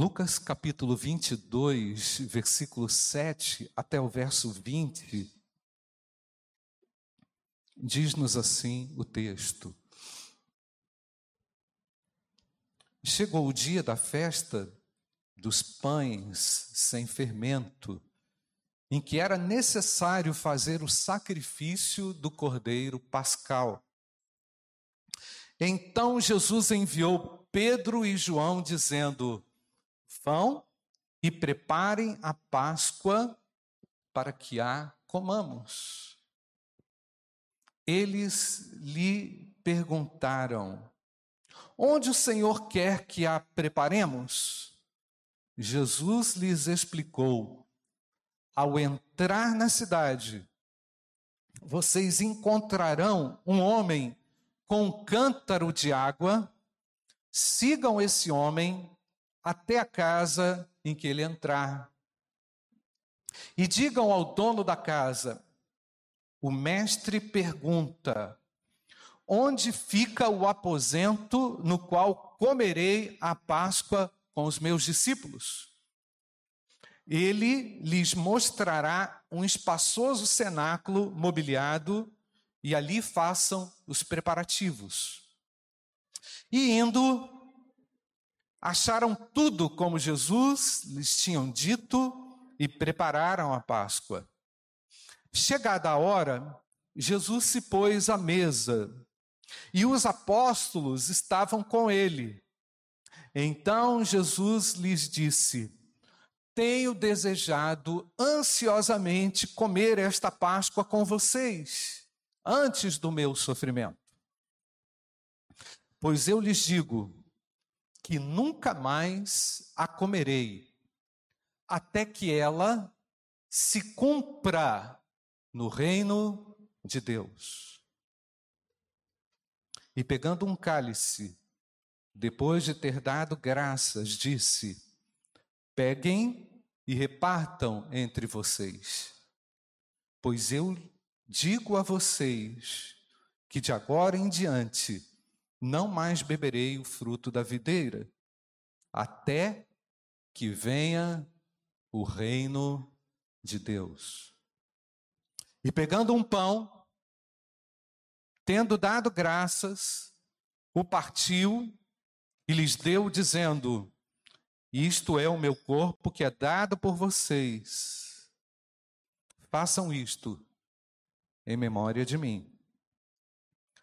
Lucas capítulo 22, versículo 7 até o verso 20, diz-nos assim o texto: Chegou o dia da festa dos pães sem fermento, em que era necessário fazer o sacrifício do cordeiro pascal. Então Jesus enviou Pedro e João, dizendo: Vão e preparem a Páscoa para que a comamos. Eles lhe perguntaram: Onde o Senhor quer que a preparemos? Jesus lhes explicou: ao entrar na cidade, vocês encontrarão um homem com um cântaro de água, sigam esse homem até a casa em que ele entrar. E digam ao dono da casa: o mestre pergunta: onde fica o aposento no qual comerei a Páscoa com os meus discípulos? ele lhes mostrará um espaçoso cenáculo mobiliado e ali façam os preparativos. E indo, acharam tudo como Jesus lhes tinham dito e prepararam a Páscoa. Chegada a hora, Jesus se pôs à mesa e os apóstolos estavam com ele. Então Jesus lhes disse: tenho desejado ansiosamente comer esta Páscoa com vocês, antes do meu sofrimento. Pois eu lhes digo que nunca mais a comerei, até que ela se cumpra no reino de Deus. E pegando um cálice, depois de ter dado graças, disse: Peguem e repartam entre vocês. Pois eu digo a vocês que de agora em diante não mais beberei o fruto da videira, até que venha o reino de Deus. E pegando um pão, tendo dado graças, o partiu e lhes deu, dizendo: isto é o meu corpo que é dado por vocês. Façam isto em memória de mim.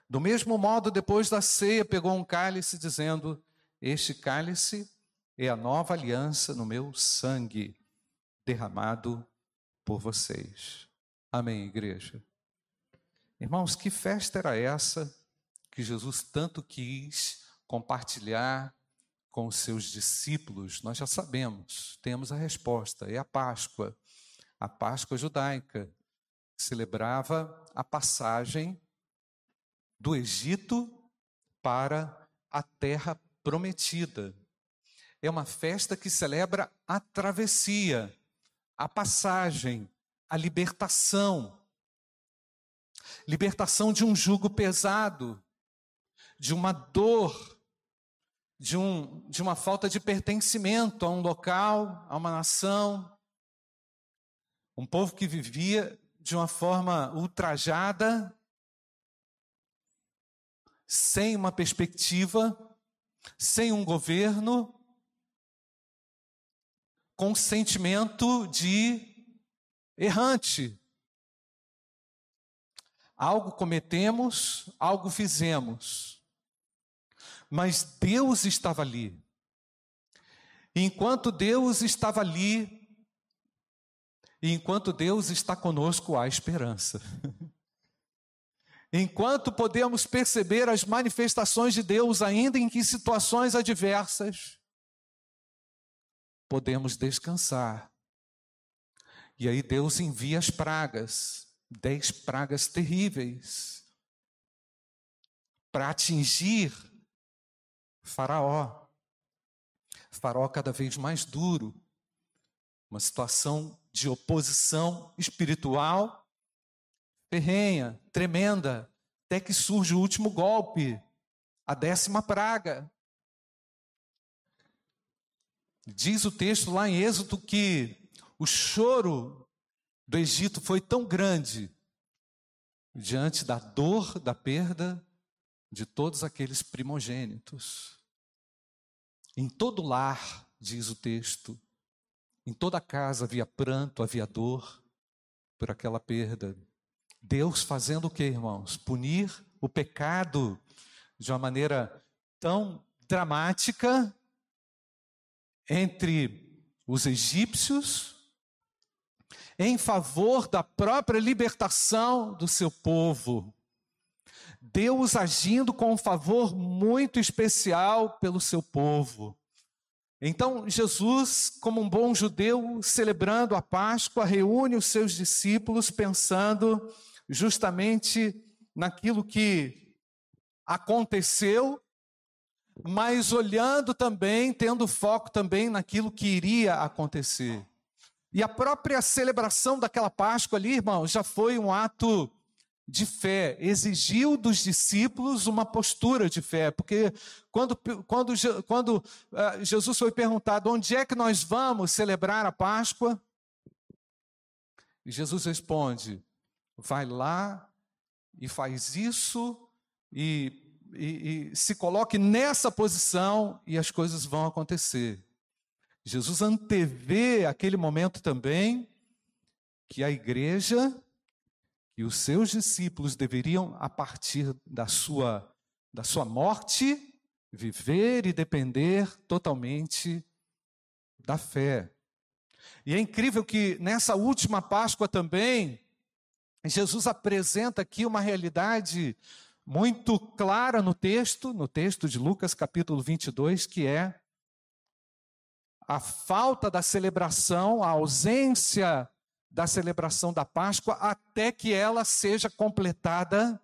Do mesmo modo, depois da ceia, pegou um cálice, dizendo: Este cálice é a nova aliança no meu sangue, derramado por vocês. Amém, igreja? Irmãos, que festa era essa que Jesus tanto quis compartilhar com os seus discípulos, nós já sabemos, temos a resposta, é a Páscoa. A Páscoa judaica celebrava a passagem do Egito para a terra prometida. É uma festa que celebra a travessia, a passagem, a libertação. Libertação de um jugo pesado, de uma dor de, um, de uma falta de pertencimento a um local, a uma nação. Um povo que vivia de uma forma ultrajada, sem uma perspectiva, sem um governo, com sentimento de errante. Algo cometemos, algo fizemos mas Deus estava ali. Enquanto Deus estava ali, e enquanto Deus está conosco, há esperança. Enquanto podemos perceber as manifestações de Deus, ainda em que situações adversas, podemos descansar. E aí Deus envia as pragas, dez pragas terríveis, para atingir Faraó. Faraó cada vez mais duro, uma situação de oposição espiritual ferrenha, tremenda, até que surge o último golpe, a décima praga. Diz o texto lá em Êxodo que o choro do Egito foi tão grande diante da dor da perda de todos aqueles primogênitos. Em todo lar, diz o texto, em toda casa havia pranto, havia dor por aquela perda. Deus fazendo o que, irmãos? Punir o pecado de uma maneira tão dramática entre os egípcios em favor da própria libertação do seu povo. Deus agindo com um favor muito especial pelo seu povo. Então, Jesus, como um bom judeu, celebrando a Páscoa, reúne os seus discípulos pensando justamente naquilo que aconteceu, mas olhando também, tendo foco também naquilo que iria acontecer. E a própria celebração daquela Páscoa ali, irmão, já foi um ato de fé, exigiu dos discípulos uma postura de fé, porque quando, quando, quando uh, Jesus foi perguntado onde é que nós vamos celebrar a Páscoa, Jesus responde: vai lá e faz isso e, e, e se coloque nessa posição e as coisas vão acontecer. Jesus antevê aquele momento também que a igreja e os seus discípulos deveriam, a partir da sua, da sua morte, viver e depender totalmente da fé. E é incrível que nessa última Páscoa também, Jesus apresenta aqui uma realidade muito clara no texto, no texto de Lucas capítulo 22, que é a falta da celebração, a ausência da celebração da Páscoa até que ela seja completada,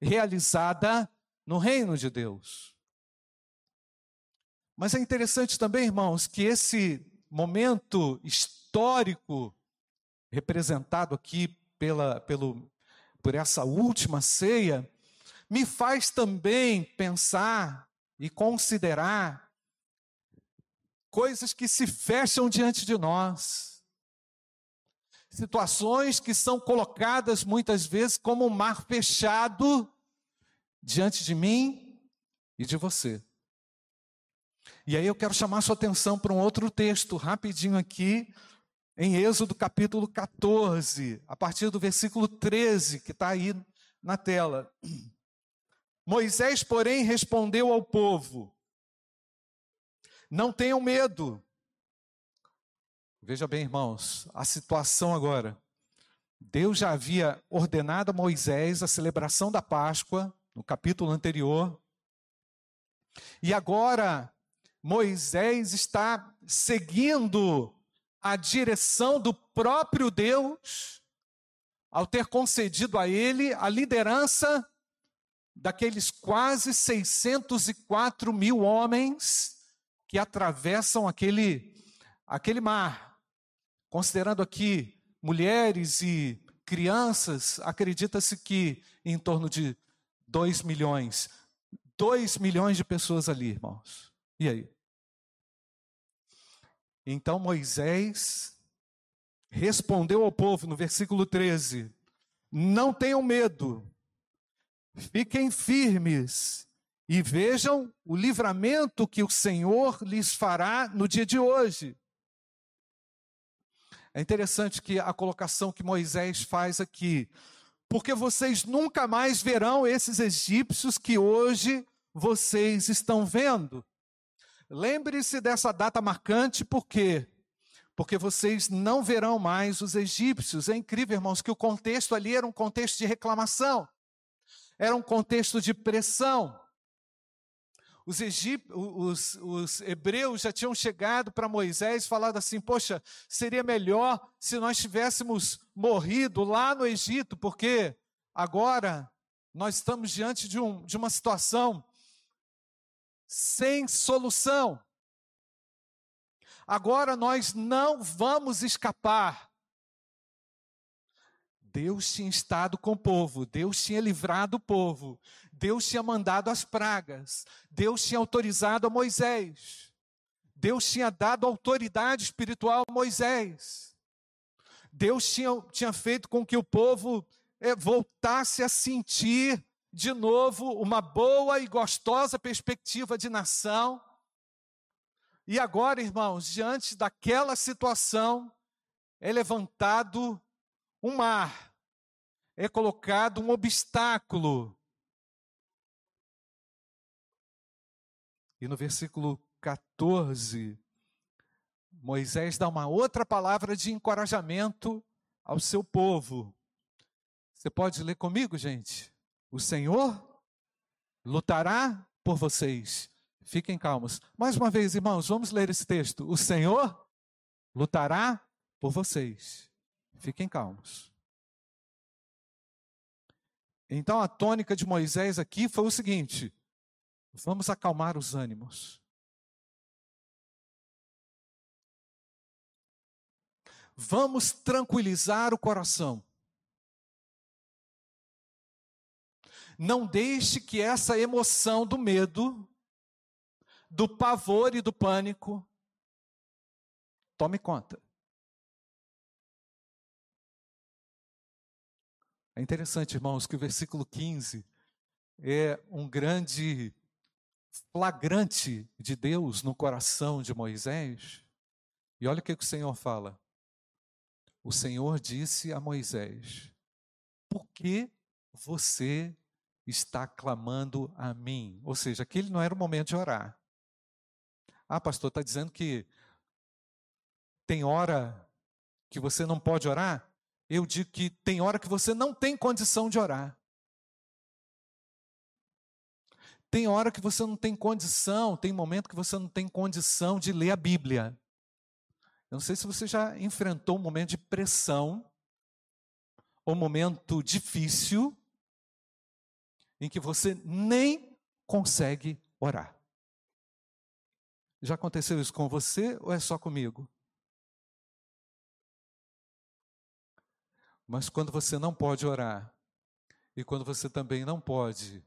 realizada no reino de Deus. Mas é interessante também, irmãos, que esse momento histórico representado aqui pela, pelo, por essa última ceia, me faz também pensar e considerar coisas que se fecham diante de nós, situações que são colocadas muitas vezes como um mar fechado diante de mim e de você. E aí eu quero chamar sua atenção para um outro texto, rapidinho aqui, em Êxodo capítulo 14, a partir do versículo 13, que está aí na tela. Moisés, porém, respondeu ao povo: não tenham medo. Veja bem, irmãos, a situação agora. Deus já havia ordenado a Moisés a celebração da Páscoa, no capítulo anterior. E agora, Moisés está seguindo a direção do próprio Deus, ao ter concedido a ele a liderança daqueles quase 604 mil homens que atravessam aquele, aquele mar. Considerando aqui mulheres e crianças, acredita-se que em torno de 2 milhões. 2 milhões de pessoas ali, irmãos. E aí? Então Moisés respondeu ao povo no versículo 13: Não tenham medo, fiquem firmes e vejam o livramento que o Senhor lhes fará no dia de hoje. É interessante que a colocação que Moisés faz aqui, porque vocês nunca mais verão esses egípcios que hoje vocês estão vendo. Lembre-se dessa data marcante, por quê? Porque vocês não verão mais os egípcios. É incrível, irmãos, que o contexto ali era um contexto de reclamação, era um contexto de pressão. Os, egip... os, os hebreus já tinham chegado para Moisés e falado assim: Poxa, seria melhor se nós tivéssemos morrido lá no Egito, porque agora nós estamos diante de, um, de uma situação sem solução. Agora nós não vamos escapar. Deus tinha estado com o povo, Deus tinha livrado o povo, Deus tinha mandado as pragas, Deus tinha autorizado a Moisés, Deus tinha dado autoridade espiritual a Moisés. Deus tinha, tinha feito com que o povo é, voltasse a sentir de novo uma boa e gostosa perspectiva de nação. E agora, irmãos, diante daquela situação, é levantado um mar, é colocado um obstáculo. E no versículo 14, Moisés dá uma outra palavra de encorajamento ao seu povo. Você pode ler comigo, gente? O Senhor lutará por vocês. Fiquem calmos. Mais uma vez, irmãos, vamos ler esse texto. O Senhor lutará por vocês. Fiquem calmos. Então a tônica de Moisés aqui foi o seguinte: vamos acalmar os ânimos. Vamos tranquilizar o coração. Não deixe que essa emoção do medo, do pavor e do pânico tome conta. É interessante, irmãos, que o versículo 15 é um grande flagrante de Deus no coração de Moisés. E olha o que, o Senhor fala. O Senhor disse a Moisés: Por que você está clamando a mim? Ou seja, aquele não era o momento de orar. Ah, pastor, está dizendo que tem hora que você não pode orar? eu digo que tem hora que você não tem condição de orar. Tem hora que você não tem condição, tem momento que você não tem condição de ler a Bíblia. Eu não sei se você já enfrentou um momento de pressão, ou um momento difícil, em que você nem consegue orar. Já aconteceu isso com você ou é só comigo? Mas quando você não pode orar, e quando você também não pode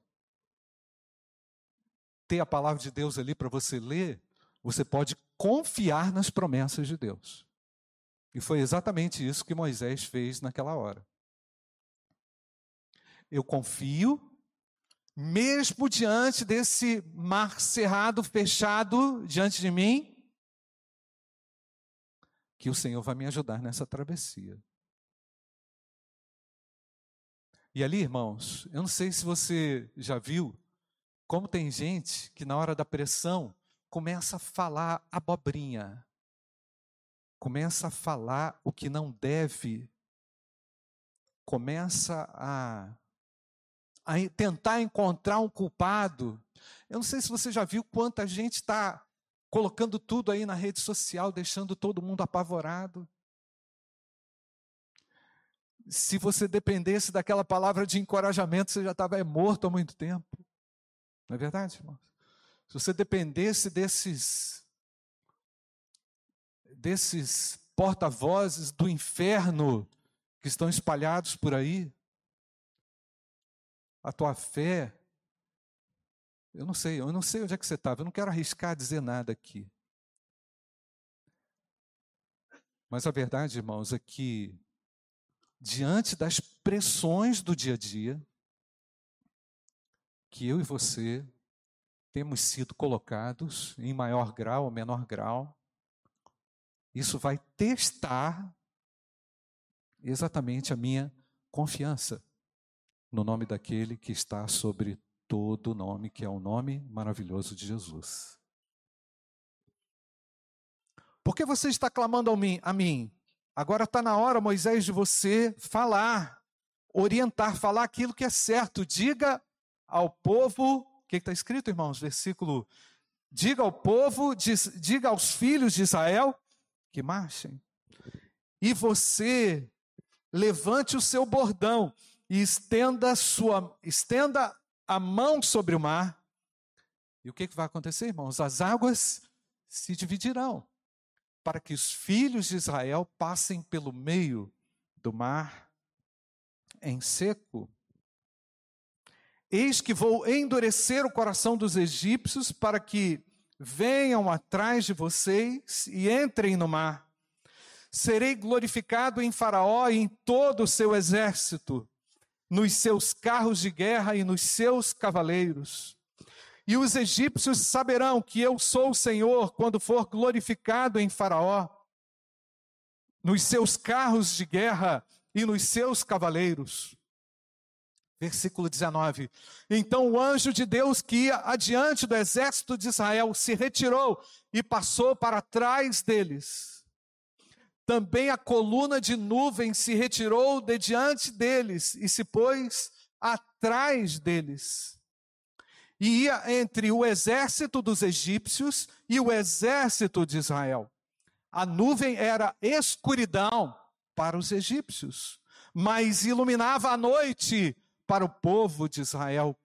ter a palavra de Deus ali para você ler, você pode confiar nas promessas de Deus. E foi exatamente isso que Moisés fez naquela hora. Eu confio, mesmo diante desse mar cerrado, fechado diante de mim, que o Senhor vai me ajudar nessa travessia. E ali, irmãos, eu não sei se você já viu como tem gente que na hora da pressão começa a falar abobrinha, começa a falar o que não deve, começa a, a tentar encontrar um culpado. Eu não sei se você já viu quanta gente está colocando tudo aí na rede social, deixando todo mundo apavorado se você dependesse daquela palavra de encorajamento, você já estava morto há muito tempo. Não é verdade, irmãos? Se você dependesse desses desses porta-vozes do inferno que estão espalhados por aí, a tua fé, eu não sei, eu não sei onde é que você estava, eu não quero arriscar dizer nada aqui. Mas a verdade, irmãos, é que diante das pressões do dia a dia, que eu e você temos sido colocados em maior grau ou menor grau, isso vai testar exatamente a minha confiança no nome daquele que está sobre todo nome, que é o nome maravilhoso de Jesus. Por que você está clamando a mim? A mim? Agora está na hora, Moisés, de você falar, orientar, falar aquilo que é certo. Diga ao povo, o que está escrito, irmãos? Versículo: diga ao povo, diz, diga aos filhos de Israel que marchem. E você levante o seu bordão e estenda sua estenda a mão sobre o mar. E o que, que vai acontecer, irmãos? As águas se dividirão para que os filhos de Israel passem pelo meio do mar em seco. Eis que vou endurecer o coração dos egípcios para que venham atrás de vocês e entrem no mar. Serei glorificado em Faraó e em todo o seu exército, nos seus carros de guerra e nos seus cavaleiros. E os egípcios saberão que eu sou o Senhor quando for glorificado em Faraó, nos seus carros de guerra e nos seus cavaleiros. Versículo 19. Então o anjo de Deus que ia adiante do exército de Israel se retirou e passou para trás deles. Também a coluna de nuvem se retirou de diante deles e se pôs atrás deles. E ia entre o exército dos egípcios e o exército de Israel. A nuvem era escuridão para os egípcios, mas iluminava a noite para o povo de Israel.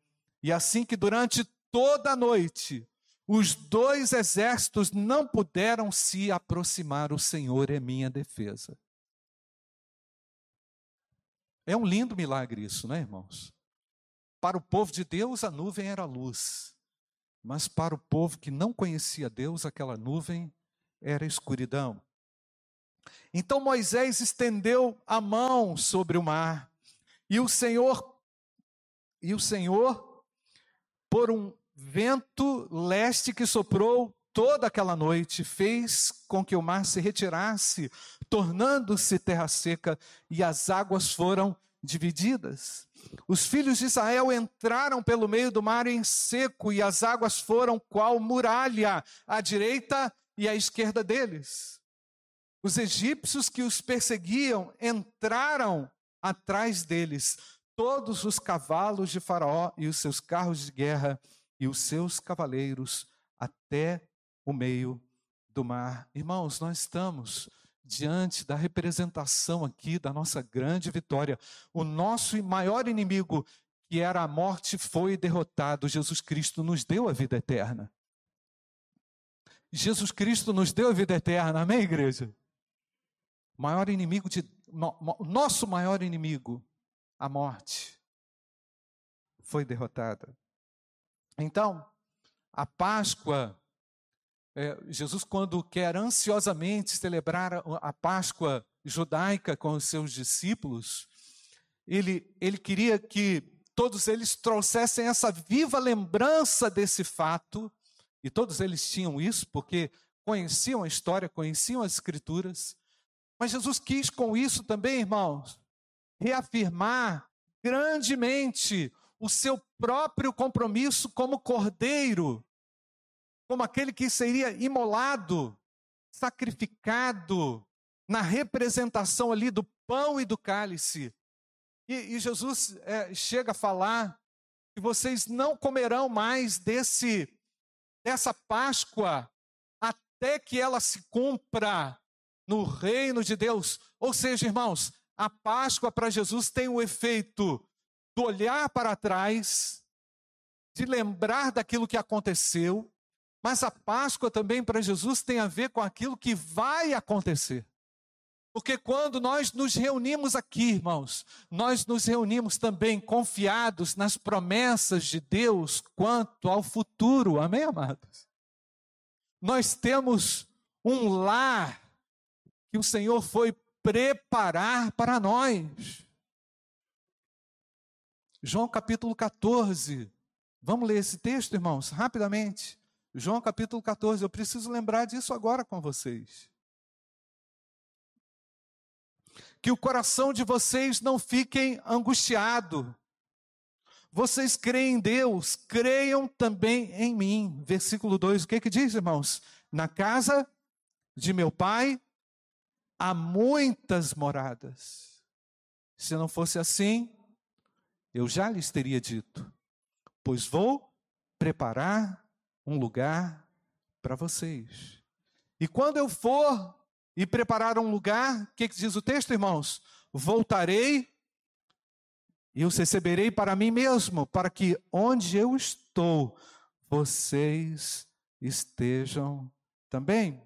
E assim que durante toda a noite os dois exércitos não puderam se aproximar, o Senhor é minha defesa. É um lindo milagre isso, não é, irmãos? Para o povo de Deus, a nuvem era luz, mas para o povo que não conhecia Deus, aquela nuvem era escuridão. Então Moisés estendeu a mão sobre o mar, e o Senhor e o Senhor, por um vento leste que soprou toda aquela noite, fez com que o mar se retirasse, tornando-se terra seca, e as águas foram divididas. Os filhos de Israel entraram pelo meio do mar em seco, e as águas foram qual muralha, à direita e à esquerda deles. Os egípcios que os perseguiam entraram atrás deles, todos os cavalos de Faraó e os seus carros de guerra e os seus cavaleiros até o meio do mar. Irmãos, nós estamos diante da representação aqui da nossa grande vitória. O nosso maior inimigo, que era a morte, foi derrotado. Jesus Cristo nos deu a vida eterna. Jesus Cristo nos deu a vida eterna, amém, igreja? Maior inimigo de nosso maior inimigo a morte foi derrotada. Então, a Páscoa, é, Jesus, quando quer ansiosamente celebrar a Páscoa judaica com os seus discípulos, ele, ele queria que todos eles trouxessem essa viva lembrança desse fato, e todos eles tinham isso, porque conheciam a história, conheciam as Escrituras, mas Jesus quis com isso também, irmãos, reafirmar grandemente o seu próprio compromisso como cordeiro, como aquele que seria imolado, sacrificado, na representação ali do pão e do cálice. E, e Jesus é, chega a falar que vocês não comerão mais desse dessa Páscoa até que ela se cumpra no reino de Deus. Ou seja, irmãos, a Páscoa para Jesus tem o efeito do olhar para trás, de lembrar daquilo que aconteceu, mas a Páscoa também para Jesus tem a ver com aquilo que vai acontecer. Porque quando nós nos reunimos aqui, irmãos, nós nos reunimos também confiados nas promessas de Deus quanto ao futuro, amém, amados? Nós temos um lar que o Senhor foi preparar para nós. João capítulo 14. Vamos ler esse texto, irmãos, rapidamente. João capítulo 14. Eu preciso lembrar disso agora com vocês. Que o coração de vocês não fiquem angustiado. Vocês creem em Deus, creiam também em mim. Versículo 2, o que que diz, irmãos? Na casa de meu pai há muitas moradas. Se não fosse assim, eu já lhes teria dito, pois vou preparar um lugar para vocês. E quando eu for e preparar um lugar, o que, que diz o texto, irmãos? Voltarei e os receberei para mim mesmo, para que onde eu estou, vocês estejam também.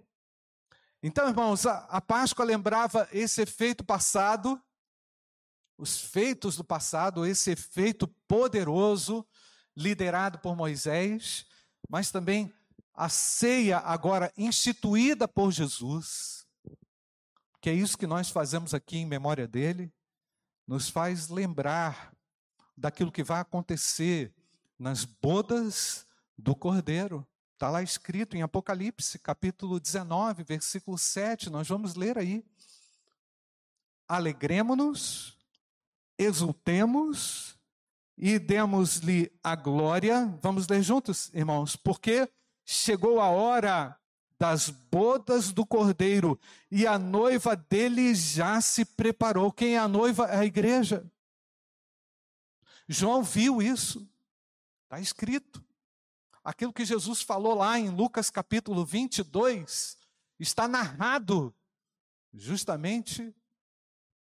Então, irmãos, a, a Páscoa lembrava esse efeito passado, os feitos do passado, esse efeito poderoso liderado por Moisés, mas também a ceia agora instituída por Jesus, que é isso que nós fazemos aqui em memória dele, nos faz lembrar daquilo que vai acontecer nas bodas do Cordeiro. Está lá escrito em Apocalipse, capítulo 19, versículo 7, nós vamos ler aí. Alegremos-nos, exultemos e demos-lhe a glória. Vamos ler juntos, irmãos, porque chegou a hora das bodas do cordeiro e a noiva dele já se preparou. Quem é a noiva? É a igreja. João viu isso, está escrito. Aquilo que Jesus falou lá em Lucas capítulo 22 está narrado justamente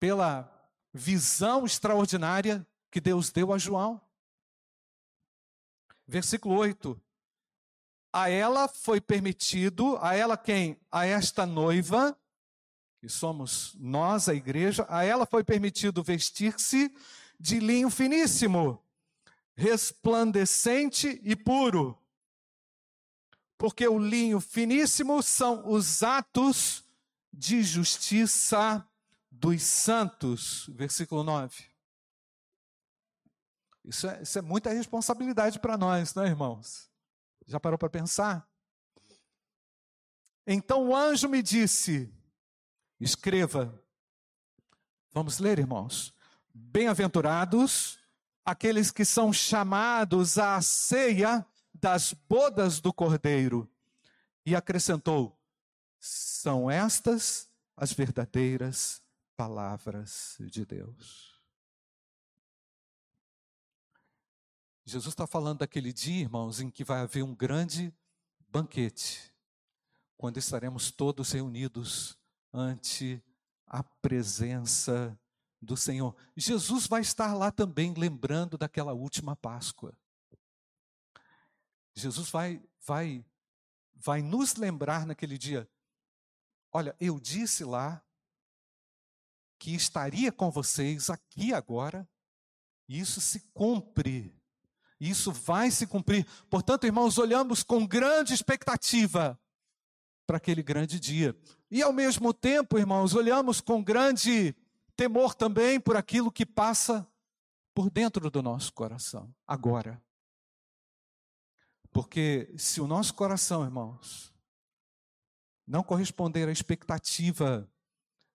pela visão extraordinária que Deus deu a João. Versículo 8: A ela foi permitido, a ela quem? A esta noiva, que somos nós, a igreja, a ela foi permitido vestir-se de linho finíssimo, resplandecente e puro porque o linho finíssimo são os atos de justiça dos santos. Versículo 9. Isso é, isso é muita responsabilidade para nós, não é, irmãos? Já parou para pensar? Então o anjo me disse: escreva. Vamos ler, irmãos. Bem-aventurados aqueles que são chamados à ceia das bodas do cordeiro. E acrescentou: são estas as verdadeiras palavras de Deus. Jesus está falando daquele dia, irmãos, em que vai haver um grande banquete, quando estaremos todos reunidos ante a presença do Senhor. Jesus vai estar lá também, lembrando daquela última Páscoa. Jesus vai, vai, vai nos lembrar naquele dia: olha, eu disse lá que estaria com vocês aqui agora, e isso se cumpre, isso vai se cumprir. Portanto, irmãos, olhamos com grande expectativa para aquele grande dia. E ao mesmo tempo, irmãos, olhamos com grande temor também por aquilo que passa por dentro do nosso coração agora. Porque se o nosso coração, irmãos, não corresponder à expectativa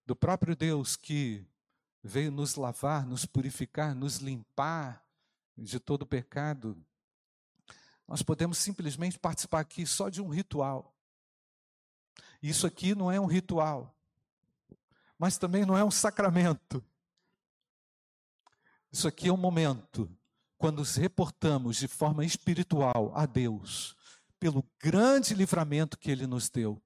do próprio Deus que veio nos lavar, nos purificar, nos limpar de todo pecado, nós podemos simplesmente participar aqui só de um ritual. Isso aqui não é um ritual, mas também não é um sacramento. Isso aqui é um momento quando nos reportamos de forma espiritual a Deus, pelo grande livramento que Ele nos deu.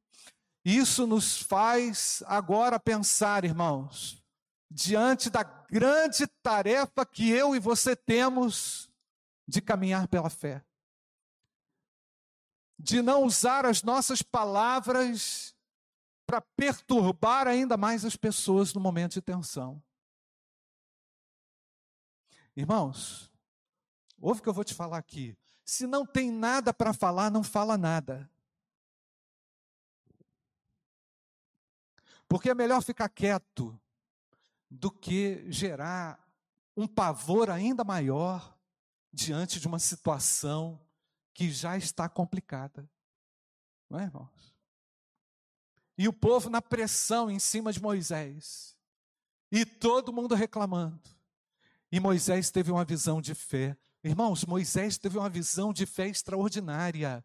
Isso nos faz agora pensar, irmãos, diante da grande tarefa que eu e você temos de caminhar pela fé. De não usar as nossas palavras para perturbar ainda mais as pessoas no momento de tensão. Irmãos, Ouve o que eu vou te falar aqui. Se não tem nada para falar, não fala nada. Porque é melhor ficar quieto do que gerar um pavor ainda maior diante de uma situação que já está complicada. Não é, irmãos? E o povo na pressão em cima de Moisés. E todo mundo reclamando. E Moisés teve uma visão de fé. Irmãos, Moisés teve uma visão de fé extraordinária.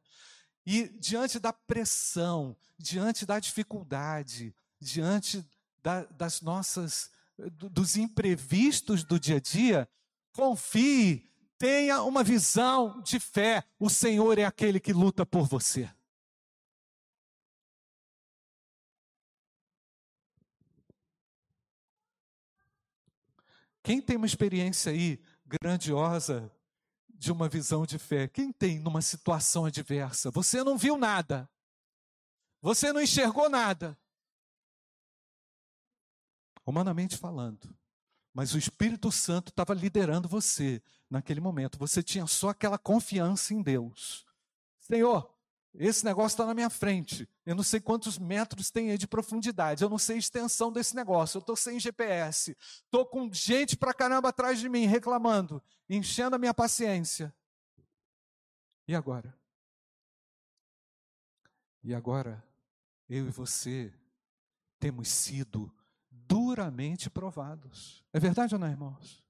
E diante da pressão, diante da dificuldade, diante da, das nossas, dos imprevistos do dia a dia, confie, tenha uma visão de fé. O Senhor é aquele que luta por você. Quem tem uma experiência aí grandiosa de uma visão de fé. Quem tem numa situação adversa? Você não viu nada. Você não enxergou nada. Humanamente falando. Mas o Espírito Santo estava liderando você naquele momento. Você tinha só aquela confiança em Deus. Senhor, esse negócio está na minha frente. Eu não sei quantos metros tem aí de profundidade. Eu não sei a extensão desse negócio. Eu estou sem GPS. Estou com gente pra caramba atrás de mim reclamando, enchendo a minha paciência. E agora? E agora, eu e você temos sido duramente provados. É verdade ou não, irmãos?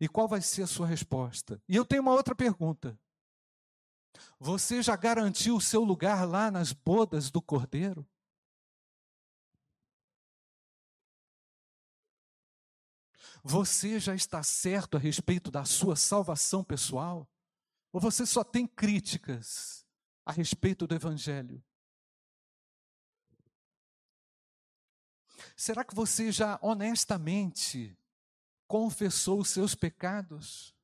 E qual vai ser a sua resposta? E eu tenho uma outra pergunta. Você já garantiu o seu lugar lá nas bodas do Cordeiro? Você já está certo a respeito da sua salvação pessoal? Ou você só tem críticas a respeito do Evangelho? Será que você já honestamente confessou os seus pecados?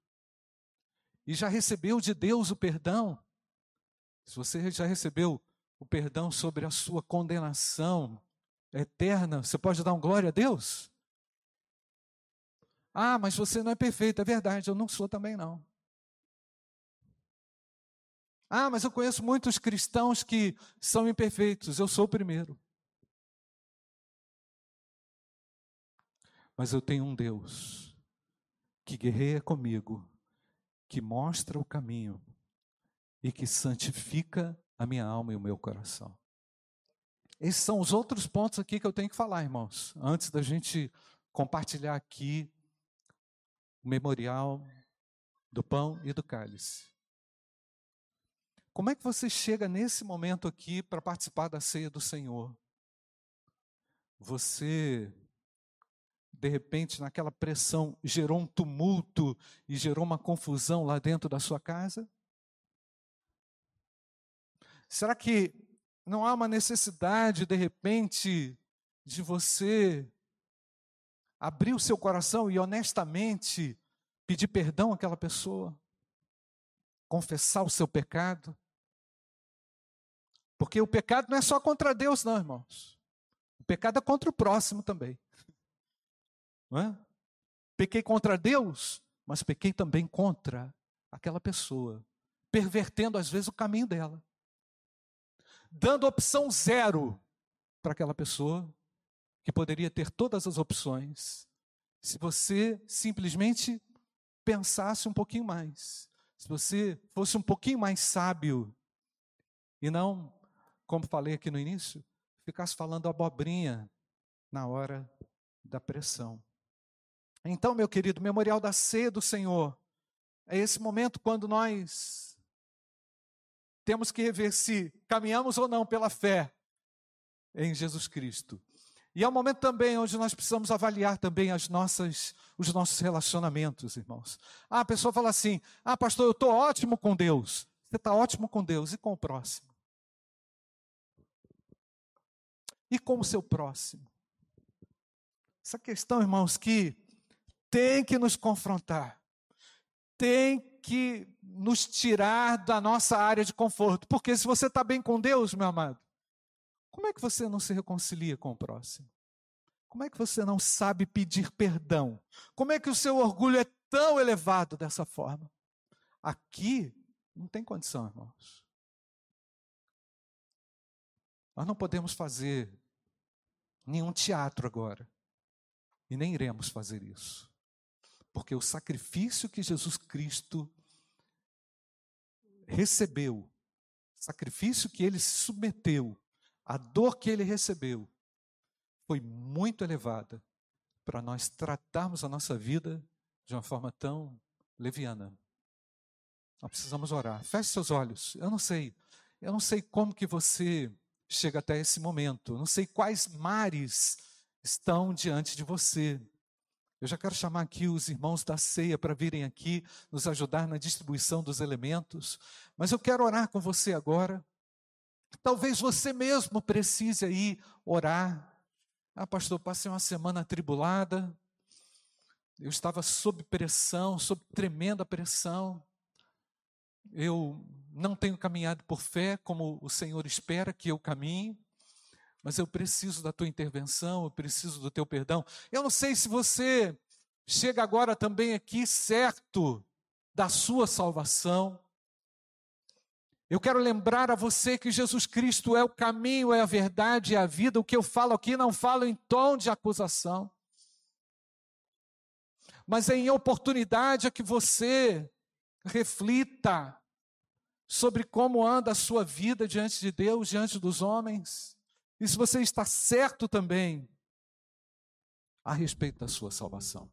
E já recebeu de Deus o perdão? Se você já recebeu o perdão sobre a sua condenação eterna, você pode dar um glória a Deus? Ah, mas você não é perfeito, é verdade, eu não sou também não. Ah, mas eu conheço muitos cristãos que são imperfeitos, eu sou o primeiro. Mas eu tenho um Deus que guerreia comigo, que mostra o caminho e que santifica a minha alma e o meu coração. Esses são os outros pontos aqui que eu tenho que falar, irmãos, antes da gente compartilhar aqui o memorial do pão e do cálice. Como é que você chega nesse momento aqui para participar da ceia do Senhor? Você, de repente, naquela pressão, gerou um tumulto e gerou uma confusão lá dentro da sua casa? Será que não há uma necessidade, de repente, de você abrir o seu coração e honestamente pedir perdão àquela pessoa? Confessar o seu pecado? Porque o pecado não é só contra Deus, não, irmãos. O pecado é contra o próximo também. Não é? Pequei contra Deus, mas pequei também contra aquela pessoa, pervertendo às vezes o caminho dela dando opção zero para aquela pessoa que poderia ter todas as opções, se você simplesmente pensasse um pouquinho mais, se você fosse um pouquinho mais sábio e não, como falei aqui no início, ficasse falando abobrinha na hora da pressão. Então, meu querido, memorial da ceia do Senhor é esse momento quando nós temos que rever se caminhamos ou não pela fé em Jesus Cristo. E é um momento também onde nós precisamos avaliar também as nossas, os nossos relacionamentos, irmãos. Ah, a pessoa fala assim: Ah, pastor, eu estou ótimo com Deus. Você está ótimo com Deus e com o próximo. E com o seu próximo. Essa questão, irmãos, que tem que nos confrontar, tem que nos tirar da nossa área de conforto. Porque se você está bem com Deus, meu amado, como é que você não se reconcilia com o próximo? Como é que você não sabe pedir perdão? Como é que o seu orgulho é tão elevado dessa forma? Aqui não tem condição, irmãos. Nós não podemos fazer nenhum teatro agora. E nem iremos fazer isso. Porque o sacrifício que Jesus Cristo recebeu, sacrifício que ele se submeteu, a dor que ele recebeu, foi muito elevada para nós tratarmos a nossa vida de uma forma tão leviana. Nós precisamos orar. Feche seus olhos. Eu não sei, eu não sei como que você chega até esse momento. Eu não sei quais mares estão diante de você. Eu já quero chamar aqui os irmãos da ceia para virem aqui nos ajudar na distribuição dos elementos. Mas eu quero orar com você agora. Talvez você mesmo precise aí orar. Ah, pastor, passei uma semana atribulada. Eu estava sob pressão, sob tremenda pressão. Eu não tenho caminhado por fé como o Senhor espera que eu caminhe mas eu preciso da tua intervenção, eu preciso do teu perdão. Eu não sei se você chega agora também aqui certo da sua salvação. Eu quero lembrar a você que Jesus Cristo é o caminho, é a verdade, é a vida. O que eu falo aqui não falo em tom de acusação, mas é em oportunidade a que você reflita sobre como anda a sua vida diante de Deus, diante dos homens, e se você está certo também a respeito da sua salvação.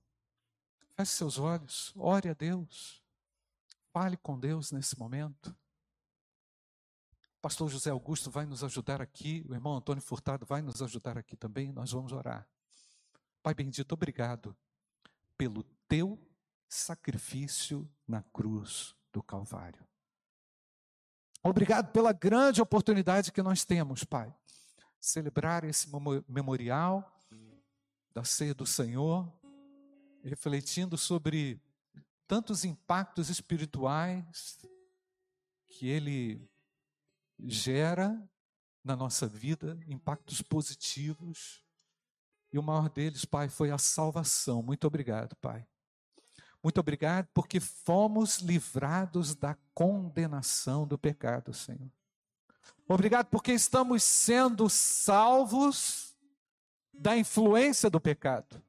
Feche seus olhos, ore a Deus, fale com Deus nesse momento. Pastor José Augusto vai nos ajudar aqui, o irmão Antônio Furtado vai nos ajudar aqui também, nós vamos orar. Pai bendito, obrigado pelo teu sacrifício na cruz do Calvário. Obrigado pela grande oportunidade que nós temos, Pai, celebrar esse memorial da ceia do Senhor, refletindo sobre tantos impactos espirituais que ele gera na nossa vida, impactos positivos. E o maior deles, Pai, foi a salvação. Muito obrigado, Pai. Muito obrigado porque fomos livrados da condenação do pecado, Senhor. Obrigado porque estamos sendo salvos da influência do pecado.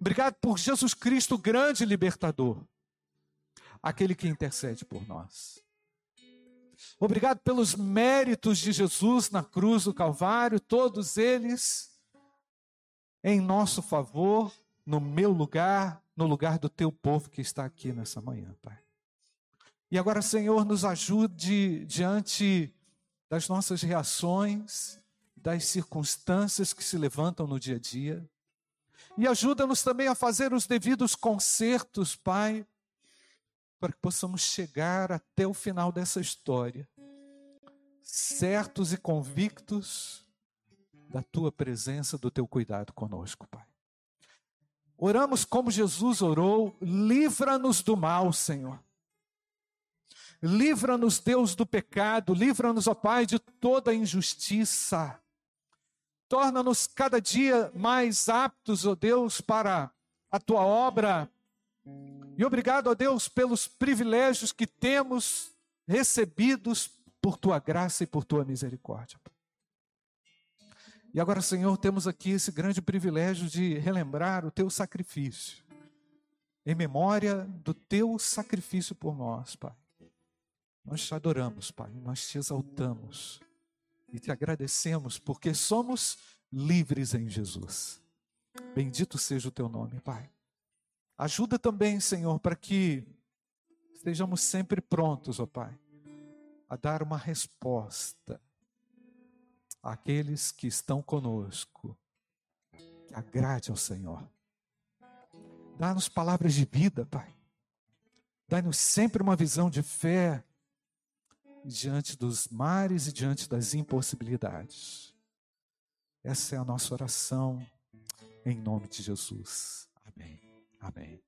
Obrigado por Jesus Cristo, grande libertador, aquele que intercede por nós. Obrigado pelos méritos de Jesus na cruz do Calvário, todos eles em nosso favor, no meu lugar, no lugar do teu povo que está aqui nessa manhã, Pai. E agora, Senhor, nos ajude diante das nossas reações, das circunstâncias que se levantam no dia a dia. E ajuda-nos também a fazer os devidos consertos, Pai, para que possamos chegar até o final dessa história, certos e convictos da tua presença, do teu cuidado conosco, Pai. Oramos como Jesus orou, livra-nos do mal, Senhor. Livra-nos, Deus, do pecado, livra-nos, ó Pai, de toda injustiça. Torna-nos cada dia mais aptos, ó Deus, para a tua obra. E obrigado, ó Deus, pelos privilégios que temos recebidos por tua graça e por tua misericórdia. E agora, Senhor, temos aqui esse grande privilégio de relembrar o teu sacrifício, em memória do teu sacrifício por nós, Pai. Nós te adoramos, Pai, nós te exaltamos e te agradecemos porque somos livres em Jesus. Bendito seja o teu nome, Pai. Ajuda também, Senhor, para que estejamos sempre prontos, ó Pai, a dar uma resposta àqueles que estão conosco, que agrade ao Senhor. Dá-nos palavras de vida, Pai. Dá-nos sempre uma visão de fé diante dos mares e diante das impossibilidades. Essa é a nossa oração em nome de Jesus. Amém. Amém.